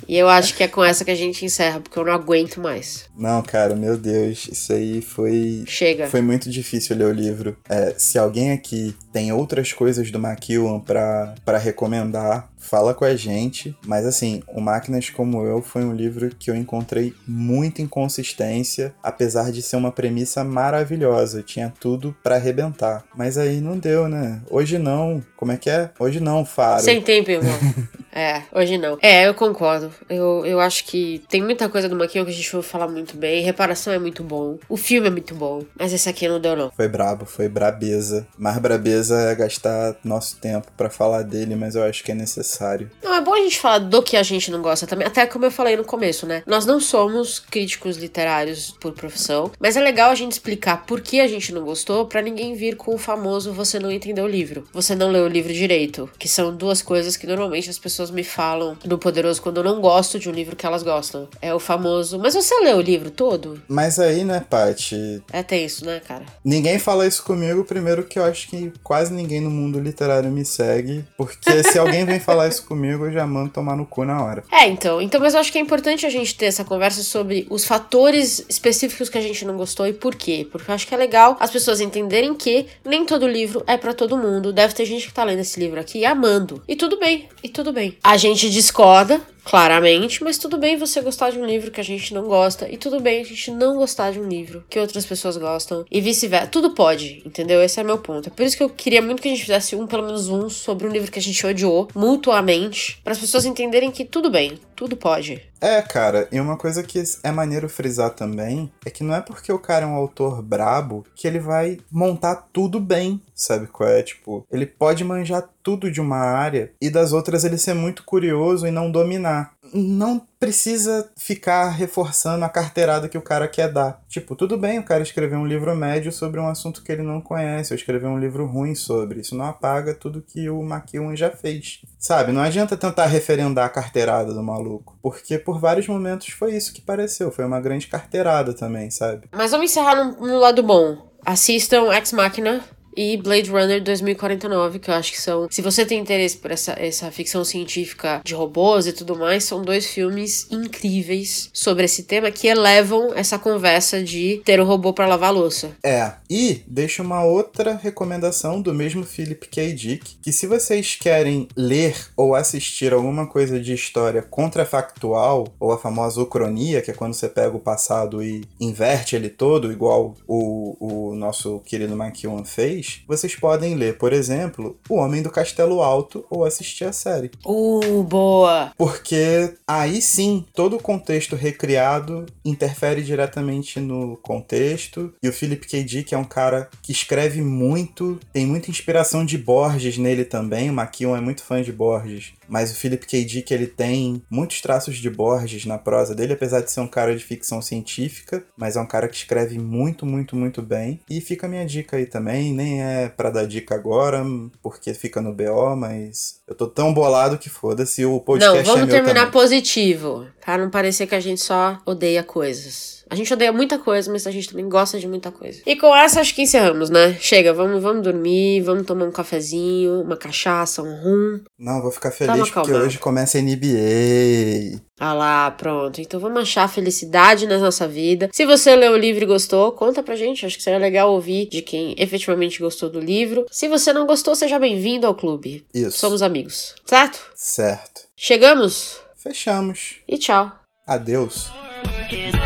E eu acho que é com essa que a gente encerra, porque eu não aguento mais. Não, cara, meu Deus, isso aí foi. Chega. Foi muito difícil ler o livro. É, se alguém aqui tem outras coisas do McEwan pra recomendar, fala com a gente. Mas assim, o Máquinas Como Eu foi um livro que eu encontrei muita inconsistência, apesar de ser uma premissa maravilhosa. Tinha tudo para arrebentar. Mas aí não deu, né? Hoje não. Como é que é? Hoje não, Faro. Sem tempo, irmão. É, hoje não. É, eu concordo. Eu, eu acho que tem muita coisa do Maquinho que a gente vai falar muito bem. Reparação é muito bom. O filme é muito bom. Mas esse aqui não deu, não. Foi brabo, foi brabeza. Mais brabeza é gastar nosso tempo para falar dele, mas eu acho que é necessário. Não, é bom a gente falar do que a gente não gosta também. Até como eu falei no começo, né? Nós não somos críticos literários por profissão, mas é legal a gente explicar por que a gente não gostou para ninguém vir com o famoso você não entendeu o livro. Você não leu o livro direito. Que são duas coisas que normalmente as pessoas me falam no Poderoso quando eu não gosto de um livro que elas gostam. É o famoso, mas você leu o livro todo? Mas aí, né, Paty? É tenso, né, cara? Ninguém fala isso comigo, primeiro que eu acho que quase ninguém no mundo literário me segue. Porque se alguém vem falar isso comigo, eu já mando tomar no cu na hora. É, então. Então, mas eu acho que é importante a gente ter essa conversa sobre os fatores específicos que a gente não gostou e por quê. Porque eu acho que é legal as pessoas entenderem que nem todo livro é para todo mundo. Deve ter gente que tá lendo esse livro aqui amando. E tudo bem, e tudo bem. A gente discorda, claramente, mas tudo bem você gostar de um livro que a gente não gosta, e tudo bem a gente não gostar de um livro que outras pessoas gostam, e vice-versa. Tudo pode, entendeu? Esse é meu ponto. É por isso que eu queria muito que a gente fizesse um, pelo menos um, sobre um livro que a gente odiou, mutuamente, para as pessoas entenderem que tudo bem, tudo pode. É, cara, e uma coisa que é maneiro frisar também é que não é porque o cara é um autor brabo que ele vai montar tudo bem, sabe qual é? Tipo, ele pode manjar tudo de uma área e das outras ele ser muito curioso e não dominar. Não precisa ficar reforçando a carteirada que o cara quer dar. Tipo, tudo bem o cara escrever um livro médio sobre um assunto que ele não conhece, ou escrever um livro ruim sobre. Isso não apaga tudo que o McEwan já fez. Sabe, não adianta tentar referendar a carteirada do maluco. Porque por vários momentos foi isso que pareceu. Foi uma grande carteirada também, sabe? Mas vamos encerrar no, no lado bom. Assistam Ex Machina, e Blade Runner 2049, que eu acho que são. Se você tem interesse por essa, essa ficção científica de robôs e tudo mais, são dois filmes incríveis sobre esse tema que elevam essa conversa de ter um robô para lavar louça. É, e deixa uma outra recomendação do mesmo Philip K. Dick, que se vocês querem ler ou assistir alguma coisa de história contrafactual, ou a famosa ucronia, que é quando você pega o passado e inverte ele todo, igual o, o nosso querido McEwan fez, vocês podem ler, por exemplo, O Homem do Castelo Alto ou assistir a série. Uh, boa! Porque aí sim, todo o contexto recriado interfere diretamente no contexto. E o Philip K. Dick é um cara que escreve muito, tem muita inspiração de Borges nele também. O Maquion é muito fã de Borges. Mas o Philip K. Dick, ele tem muitos traços de Borges na prosa dele, apesar de ser um cara de ficção científica, mas é um cara que escreve muito, muito, muito bem. E fica a minha dica aí também, nem é para dar dica agora, porque fica no BO, mas eu tô tão bolado que foda-se, o podcast Não, vamos é terminar também. positivo, pra não parecer que a gente só odeia coisas. A gente odeia muita coisa, mas a gente também gosta de muita coisa. E com essa, acho que encerramos, né? Chega, vamos, vamos dormir, vamos tomar um cafezinho, uma cachaça, um rum. Não, vou ficar feliz uma porque acalmada. hoje começa a NBA. Ah lá, pronto. Então vamos achar felicidade na nossa vida. Se você leu o livro e gostou, conta pra gente. Acho que seria legal ouvir de quem efetivamente gostou do livro. Se você não gostou, seja bem-vindo ao clube. Isso. Somos amigos, certo? Certo. Chegamos Fechamos. e tchau. Adeus. Work it